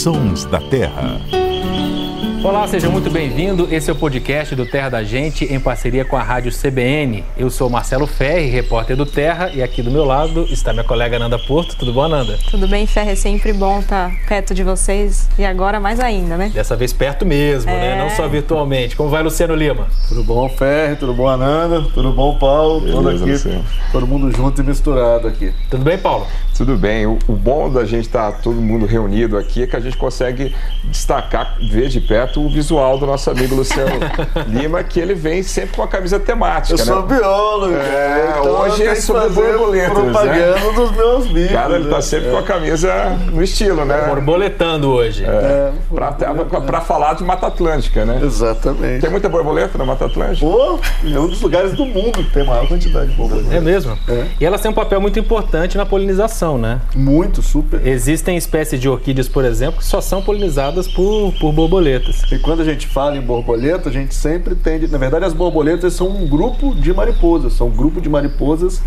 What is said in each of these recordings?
Sons da Terra. Olá, seja muito bem-vindo. Esse é o podcast do Terra da Gente em parceria com a Rádio CBN. Eu sou Marcelo Ferri, repórter do Terra, e aqui do meu lado está minha colega Nanda Porto. Tudo bom, Nanda? Tudo bem, Ferri? É sempre bom estar perto de vocês e agora mais ainda, né? Dessa vez perto mesmo, né? É. Não só virtualmente. Como vai, Luciano Lima? Tudo bom, Ferre? Tudo bom, Ananda? Tudo bom, Paulo? Beleza, aqui, Luciano. todo mundo junto e misturado aqui. Tudo bem, Paulo? Tudo bem. O, o bom da gente estar todo mundo reunido aqui é que a gente consegue destacar, ver de perto o visual do nosso amigo Luciano Lima, que ele vem sempre com a camisa temática, Eu sou né? biólogo, É, então hoje é sobre fazer borboletas, né? propaganda dos meus bichos. Cara, ele tá né? sempre com a camisa no estilo, né? Borboletando hoje. É, Pra, pra- pra falar de Mata Atlântica, né? Exatamente. Tem muita borboleta na Mata Atlântica? Pô, é um dos lugares do mundo que tem maior quantidade de borboletas. É mesmo? É. E elas têm um papel muito importante na polinização, né? Muito, super. Existem espécies de orquídeas, por exemplo, que só são polinizadas por, por borboletas. E quando a gente fala em borboleta, a gente sempre tende. Na verdade, as borboletas são um grupo de mariposas, são um grupo de mariposas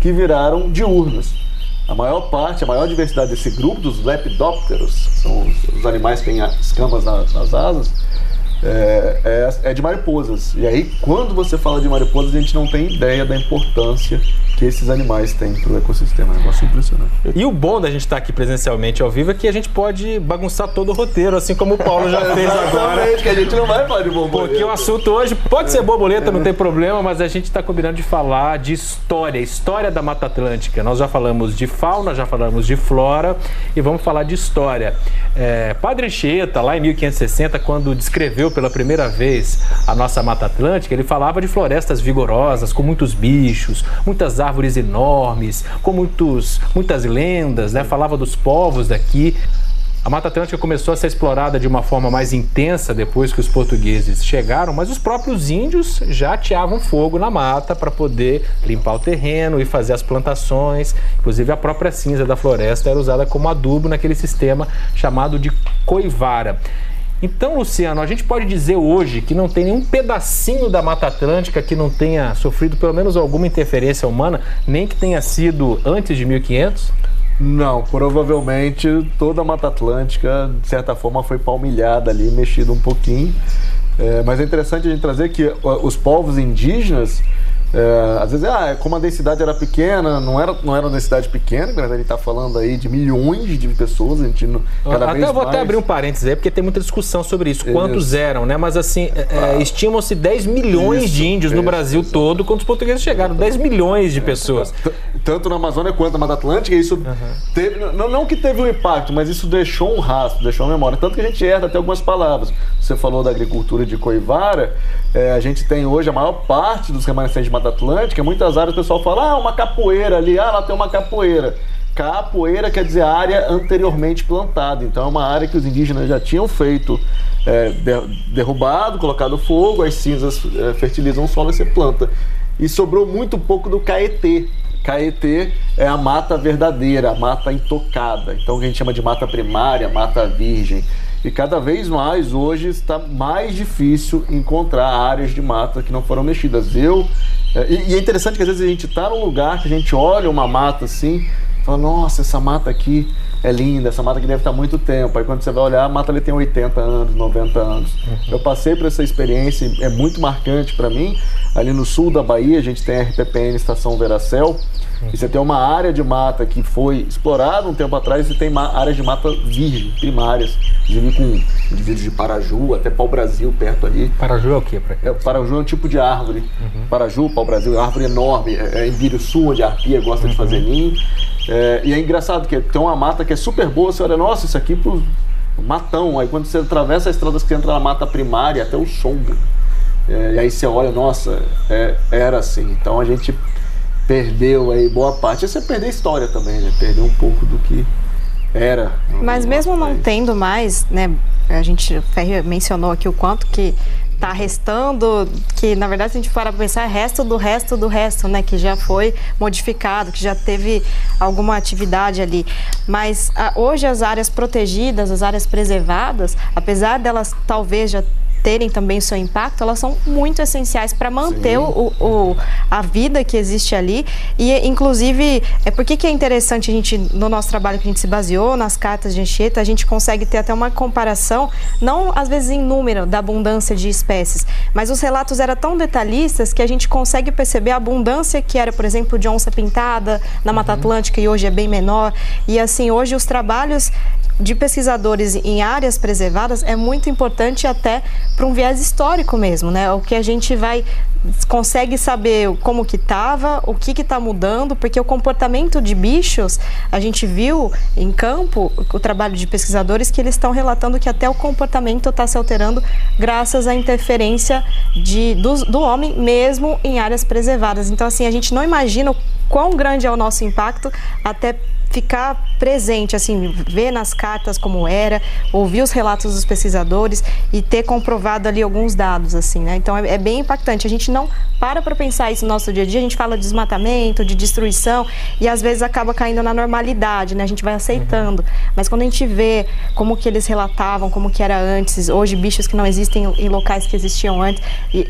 que viraram diurnas. A maior parte, a maior diversidade desse grupo, dos lepidópteros, são os, os animais que têm as escamas na- nas asas, é, é- é de mariposas. E aí, quando você fala de mariposas, a gente não tem ideia da importância que esses animais têm para o ecossistema. É um negócio impressionante. E o bom da gente estar aqui presencialmente ao vivo é que a gente pode bagunçar todo o roteiro, assim como o Paulo já fez agora. Exatamente, que a gente não vai falar de borboleta. Porque o assunto hoje pode ser borboleta, não tem problema, mas a gente está combinando de falar de história, história da Mata Atlântica. Nós já falamos de fauna, já falamos de flora e vamos falar de história. É, Padre Anchieta, lá em 1560, quando descreveu pela primeira vez a nossa Mata Atlântica, ele falava de florestas vigorosas, com muitos bichos, muitas árvores enormes, com muitos, muitas lendas, né? Falava dos povos daqui. A Mata Atlântica começou a ser explorada de uma forma mais intensa depois que os portugueses chegaram, mas os próprios índios já ateavam fogo na mata para poder limpar o terreno e fazer as plantações. Inclusive, a própria cinza da floresta era usada como adubo naquele sistema chamado de coivara. Então, Luciano, a gente pode dizer hoje que não tem nenhum pedacinho da Mata Atlântica que não tenha sofrido pelo menos alguma interferência humana, nem que tenha sido antes de 1500? Não, provavelmente toda a Mata Atlântica, de certa forma, foi palmilhada ali, mexida um pouquinho. É, mas é interessante a gente trazer que os povos indígenas, é, às vezes, ah, como a densidade era pequena, não era, não era uma densidade pequena, na verdade, a gente está falando aí de milhões de pessoas, a gente não- cada até, vez vou até mais- abrir um parênteses aí, porque tem muita discussão sobre isso. Isso. Quantos eram, né? Mas assim, é, estimam-se 10 milhões Isso, de índios no isso, Brasil todo quando os portugueses chegaram. 10 milhões de pessoas. T- tanto na Amazônia quanto na Mata Atlântica, isso teve, não, não que teve um impacto, mas isso deixou um rastro, deixou uma memória. Tanto que a gente herda até algumas palavras. Você falou da agricultura de Coivara, é, a gente tem hoje a maior parte dos remanescentes de Mata Atlântica, muitas áreas o pessoal fala, ah, uma capoeira ali, ah, lá tem uma capoeira. Capoeira quer dizer área anteriormente plantada, então é uma área que os indígenas já tinham feito, é, de- derrubado, colocado fogo, as cinzas é, fertilizam o solo e você planta. E sobrou muito pouco do caetê. Caetê é a mata verdadeira, a mata intocada. Então o que a gente chama de mata primária, mata virgem. E cada vez mais hoje está mais difícil encontrar áreas de mata que não foram mexidas. Eu é, e, é interessante que às vezes a gente está num lugar que a gente olha uma mata assim, fala, nossa, essa mata aqui é linda, essa mata aqui deve estar há muito tempo. Aí quando você vai olhar, a mata ali tem 80 anos, 90 anos. Eu passei por essa experiência, e é muito marcante para mim. Ali no sul da Bahia, a gente tem a RPPN Estação Veracel, e você tem uma área de mata que foi explorada um tempo atrás e tem áreas de mata virgem, primárias, inclusive com indivíduos de Paraju, até pau-brasil perto ali. Paraju é o quê? Pra? É, Paraju é um tipo de árvore. Paraju, pau-brasil, é uma árvore enorme. É, é em Biriçu, onde a arpia gosta de fazer ninho. É, e é engraçado que tem uma mata que é super boa. Você olha, nossa, isso aqui pro matão. Aí quando você atravessa a estrada, você entra na mata primária, até o sombra. É, e aí você olha, nossa, é, era assim. Então a gente perdeu aí boa parte. E você perdeu a história também, né? Perdeu um pouco do que era. Mas mesmo não tendo mais, né? A gente, o Ferri mencionou aqui o quanto que tá restando, que na verdade se a gente para pensar, é resto do resto do resto, né? Que já foi modificado, que já teve alguma atividade ali. Mas ah, hoje as áreas protegidas, as áreas preservadas, apesar delas talvez já terem também o seu impacto, elas são muito essenciais para manter o, o, a vida que existe ali. E, inclusive, é por que é interessante a gente, no nosso trabalho que a gente se baseou nas cartas de Anchieta, a gente consegue ter até uma comparação, não às vezes em número da abundância de espécies, mas os relatos eram tão detalhistas que a gente consegue perceber a abundância que era, por exemplo, de onça pintada na Mata uhum. Atlântica e hoje é bem menor. E assim, hoje os trabalhos de pesquisadores em áreas preservadas é muito importante até para um viés histórico mesmo, né? O que a gente vai consegue saber como que estava, o que está mudando, porque o comportamento de bichos, a gente viu em campo o trabalho de pesquisadores que eles estão relatando que até o comportamento está se alterando graças à interferência de, do, do homem mesmo em áreas preservadas. Então, assim, a gente não imagina o quão grande é o nosso impacto até ficar presente, assim, ver nas cartas como era, ouvir os relatos dos pesquisadores e ter comprovado ali alguns dados, assim, né? Então é, é bem impactante. A gente não para para pensar isso no nosso dia a dia, a gente fala de desmatamento, de destruição e às vezes acaba caindo na normalidade, né? A gente vai aceitando. Uhum. Mas quando a gente vê como que eles relatavam, como que era antes, hoje bichos que não existem em locais que existiam antes,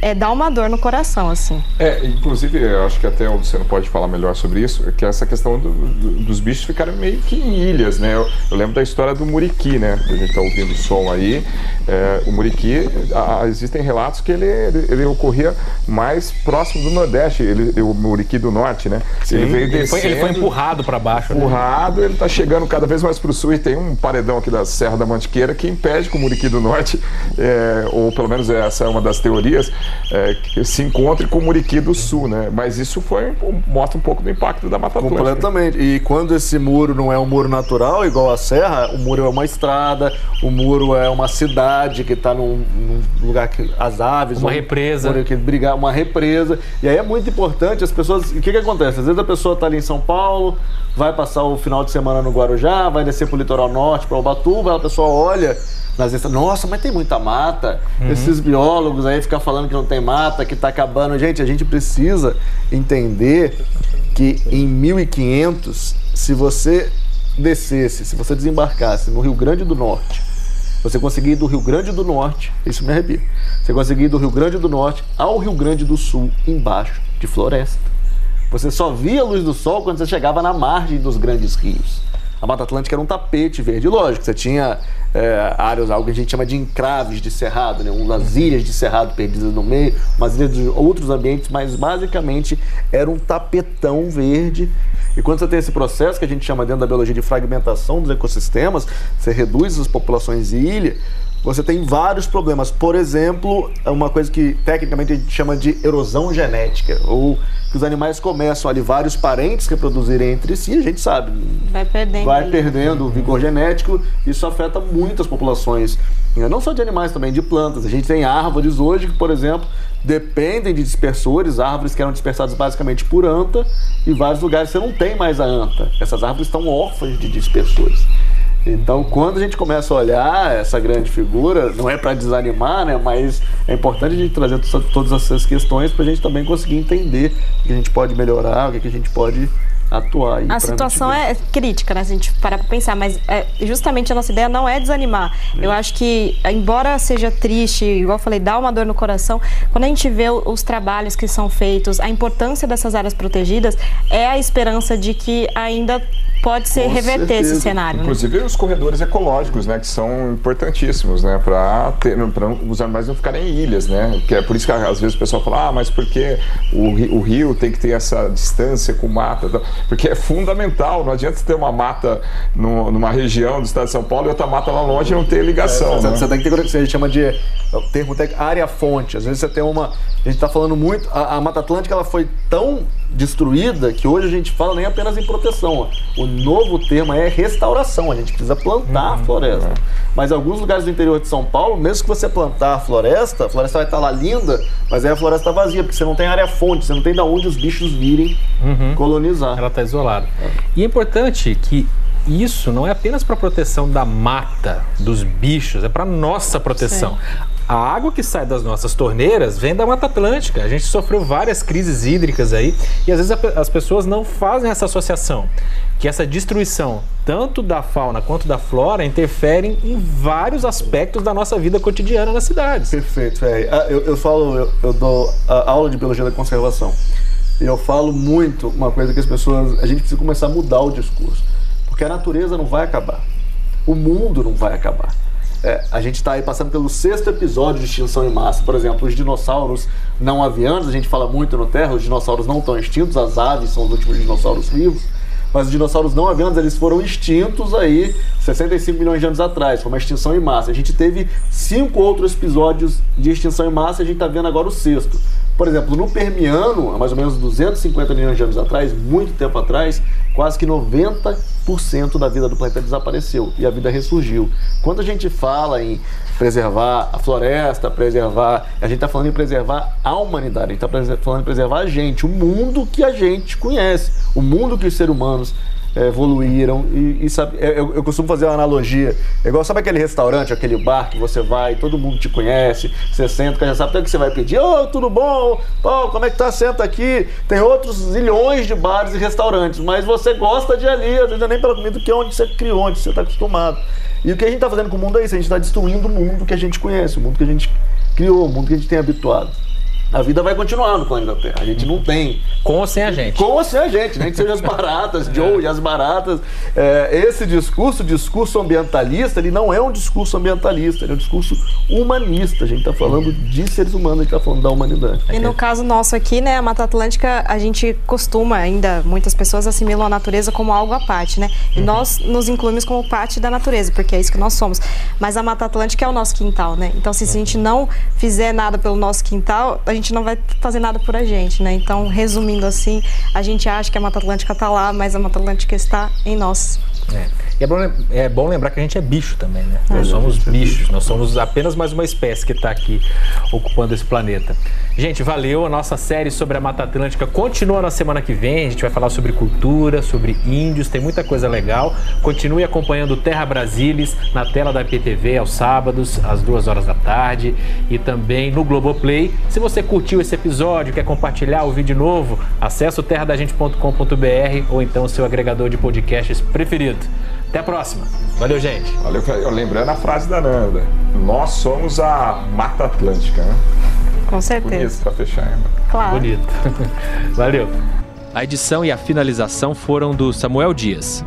é dá uma dor no coração, assim. É, inclusive, eu acho que até o Luciano pode falar melhor sobre isso, que é essa questão do, do, dos bichos ficaram meio que em ilhas, né? Eu, eu, lembro da história do Muriqui, né? A gente está ouvindo o som aí. É, o Muriqui, a, existem relatos que ele, ele, ele, ocorria mais próximo do Nordeste, ele, o Muriqui do Norte, né? Sim, ele veio ele foi, ele foi empurrado para baixo. Né? Empurrado, né? ele está chegando cada vez mais para o sul e tem um paredão aqui da Serra da Mantiqueira que impede que o Muriqui do Norte, é, ou pelo menos essa é uma das teorias, é, que se encontre com o Muriqui do Sul, né? Mas isso foi mostra um pouco do impacto da Mata Atlântica. Completamente. E quando esse muro não é um muro natural, igual a serra, o muro é uma estrada, o muro é uma cidade que está num, num, lugar que as aves. Uma represa. Um que brigar, uma represa. E aí é muito importante as pessoas. O que, que acontece? Às vezes a pessoa está ali em São Paulo, vai passar o final de semana no Guarujá, vai descer para o litoral norte, para Ubatuba, a pessoa olha nas vezes, nossa, mas tem muita mata. Uhum. Esses biólogos aí ficam falando que não tem mata, que está acabando. Gente, a gente precisa entender que em 1500, se você descesse, se você desembarcasse no Rio Grande do Norte, você conseguir ir do Rio Grande do Norte, isso me arrepia, você conseguir ir do Rio Grande do Norte ao Rio Grande do Sul, embaixo de floresta. Você só via a luz do sol quando você chegava na margem dos grandes rios. A Mata Atlântica era um tapete verde. Lógico, você tinha é, áreas, algo que a gente chama de encraves de cerrado, né? umas ilhas de cerrado perdidas no meio, umas ilhas de outros ambientes, mas basicamente era um tapetão verde. E quando você tem esse processo que a gente chama dentro da biologia de fragmentação dos ecossistemas, você reduz as populações de ilha, você tem vários problemas. Por exemplo, é uma coisa que tecnicamente a gente chama de erosão genética, ou que os animais começam ali vários parentes reproduzirem entre si, a gente sabe. Vai perdendo. Vai perdendo o vigor genético, isso afeta muitas populações, né? não só de animais, também de plantas. A gente tem árvores hoje que, por exemplo, dependem de dispersores, árvores que eram dispersadas basicamente por anta, e vários lugares você não tem mais a anta. Essas árvores estão órfãs de dispersores. Então, quando a gente começa a olhar essa grande figura, não é para desanimar, né? Mas é importante a gente trazer todas essas questões para a gente também conseguir entender o que a gente pode melhorar, o que a gente pode atuar. A situação é crítica, né? Se a gente parar para pensar, mas é, justamente a nossa ideia não é desanimar. É. Eu acho que, embora seja triste, igual eu falei, dá uma dor no coração, quando a gente vê os trabalhos que são feitos, a importância dessas áreas protegidas, é a esperança de que ainda pode ser reverter certeza. esse cenário. Né? Inclusive né? os corredores ecológicos, né, que são importantíssimos, né, para os animais não ficarem em ilhas, né, que é por isso que às vezes o pessoal fala, ah, mas porque o, o rio tem que ter essa distância com mata, porque é fundamental, não adianta ter uma mata no, numa região do estado de São Paulo e outra mata lá longe e não ter ligação. É, né? Você tem que ter o que a gente chama de o termo técnico, área fonte. Às vezes você tem uma, a gente está falando muito, a, a Mata Atlântica ela foi tão destruída que hoje a gente fala nem apenas em proteção. O novo termo é restauração. A gente precisa plantar uhum, a floresta. Uhum. Mas em alguns lugares do interior de São Paulo, mesmo que você plantar a floresta, a floresta vai estar lá linda, mas aí a floresta está vazia, porque você não tem área fonte, você não tem de onde os bichos virem uhum. colonizar. Ela está isolada. É. E é importante que isso não é apenas para proteção da mata, dos bichos, é para nossa proteção. Sim A água que sai das nossas torneiras vem da Mata Atlântica. A gente sofreu várias crises hídricas aí e às vezes as pessoas não fazem essa associação. Que essa destruição, tanto da fauna quanto da flora, interferem em vários aspectos da nossa vida cotidiana nas cidades. Perfeito. Ah, eu, eu falo, eu, eu dou aula de biologia da conservação. Eu falo muito uma coisa que as pessoas. A gente precisa começar a mudar o discurso. Porque a natureza não vai acabar. O mundo não vai acabar. É, a gente está aí passando pelo sexto episódio de extinção em massa. Por exemplo, os dinossauros não avianos, a gente fala muito no Terra, os dinossauros não estão extintos, as aves são os últimos dinossauros vivos. Mas os dinossauros não avianos, eles foram extintos aí 65 milhões de anos atrás, foi uma extinção em massa. A gente teve cinco outros episódios de extinção em massa a gente está vendo agora o sexto. Por exemplo, no Permiano, há mais ou menos 250 milhões de anos atrás, muito tempo atrás, quase que 90% da vida do planeta desapareceu e a vida ressurgiu. Quando a gente fala em preservar a floresta, preservar. A gente está falando em preservar a humanidade, a gente está falando em preservar a gente, o mundo que a gente conhece, o mundo que os seres humanos evoluíram. E, e sabe, é, eu, eu, costumo fazer uma analogia. É igual, sabe aquele restaurante, aquele bar que você vai, todo mundo te conhece, você senta, já sabe até o que você vai pedir. Ô, oh, tudo bom? Oh, como é que tá? Senta aqui. Tem outros zilhões de bares e restaurantes, mas você gosta de ali, às vezes nem pela comida, que é onde você criou, onde você está acostumado. E o que a gente está fazendo com o mundo é isso, a gente está destruindo o mundo que a gente conhece, o mundo que a gente criou, o mundo que a gente tem habituado a vida vai continuar no planeta Terra. A gente não tem. Com ou sem a gente. Com ou sem a gente, nem que seja as baratas, Joe e as baratas. É, esse discurso, o discurso ambientalista, ele não é um discurso ambientalista, ele é um discurso humanista. A gente está falando de seres humanos, a gente está falando da humanidade. E no caso nosso aqui, né, a Mata Atlântica, a gente costuma ainda, muitas pessoas assimilam a natureza como algo à parte, né? E uhum. nós nos incluímos como parte da natureza, porque é isso que nós somos. Mas a Mata Atlântica é o nosso quintal, né? Então, se, se a gente não fizer nada pelo nosso quintal, a gente não vai fazer nada por a gente, né? Então, resumindo assim, a gente acha que a Mata Atlântica está lá, mas a Mata Atlântica está em nós. É. E é bom, é bom, lembrar que a gente é bicho também, né? É. Nós somos bichos, nós somos apenas mais uma espécie que está aqui ocupando esse planeta. Gente, valeu. A nossa série sobre a Mata Atlântica continua na semana que vem. A gente vai falar sobre cultura, sobre índios, tem muita coisa legal. Continue acompanhando Terra Brasilis na tela da IPTV aos sábados, às duas horas da tarde e também no Globoplay. Se você curtiu esse episódio, quer compartilhar, ouvir de novo, acesse o terradagente.com.br ou então o seu agregador de podcasts preferido. Até a próxima. Valeu, gente. Valeu, lembrando a frase da Nanda. Nós somos a Mata Atlântica, né? Com certeza. Bonito pra fechar ainda. Claro. Bonito. Valeu. A edição e a finalização foram do Samuel Dias.